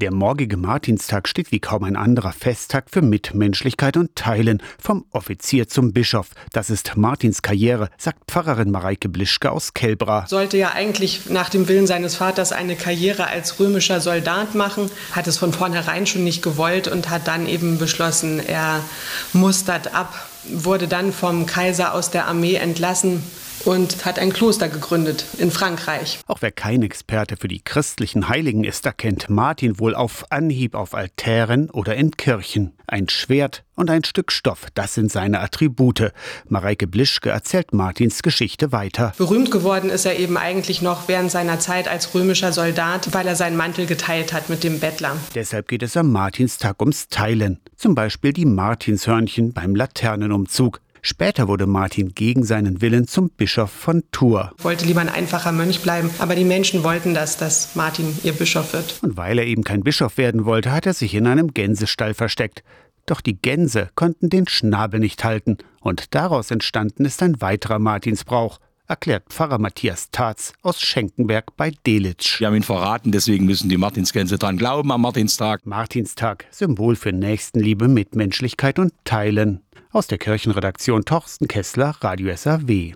Der morgige Martinstag steht wie kaum ein anderer Festtag für Mitmenschlichkeit und Teilen, vom Offizier zum Bischof. Das ist Martins Karriere, sagt Pfarrerin Mareike Blischke aus Kelbra. Sollte ja eigentlich nach dem Willen seines Vaters eine Karriere als römischer Soldat machen, hat es von vornherein schon nicht gewollt und hat dann eben beschlossen, er mustert ab, wurde dann vom Kaiser aus der Armee entlassen und hat ein Kloster gegründet in Frankreich. Auch wer kein Experte für die christlichen Heiligen ist, erkennt Martin wohl auf Anhieb auf Altären oder in Kirchen. Ein Schwert und ein Stück Stoff, das sind seine Attribute. Mareike Blischke erzählt Martins Geschichte weiter. Berühmt geworden ist er eben eigentlich noch während seiner Zeit als römischer Soldat, weil er seinen Mantel geteilt hat mit dem Bettler. Deshalb geht es am Martinstag ums Teilen. Zum Beispiel die Martinshörnchen beim Laternenumzug. Später wurde Martin gegen seinen Willen zum Bischof von Tours. Wollte lieber ein einfacher Mönch bleiben, aber die Menschen wollten das, dass Martin ihr Bischof wird. Und weil er eben kein Bischof werden wollte, hat er sich in einem Gänsestall versteckt. Doch die Gänse konnten den Schnabel nicht halten und daraus entstanden ist ein weiterer Martinsbrauch erklärt Pfarrer Matthias Tatz aus Schenkenberg bei Delitzsch. Wir haben ihn verraten, deswegen müssen die Martinsgänse dran glauben am Martinstag. Martinstag, Symbol für Nächstenliebe, Mitmenschlichkeit und Teilen. Aus der Kirchenredaktion Torsten Kessler, Radio SAW.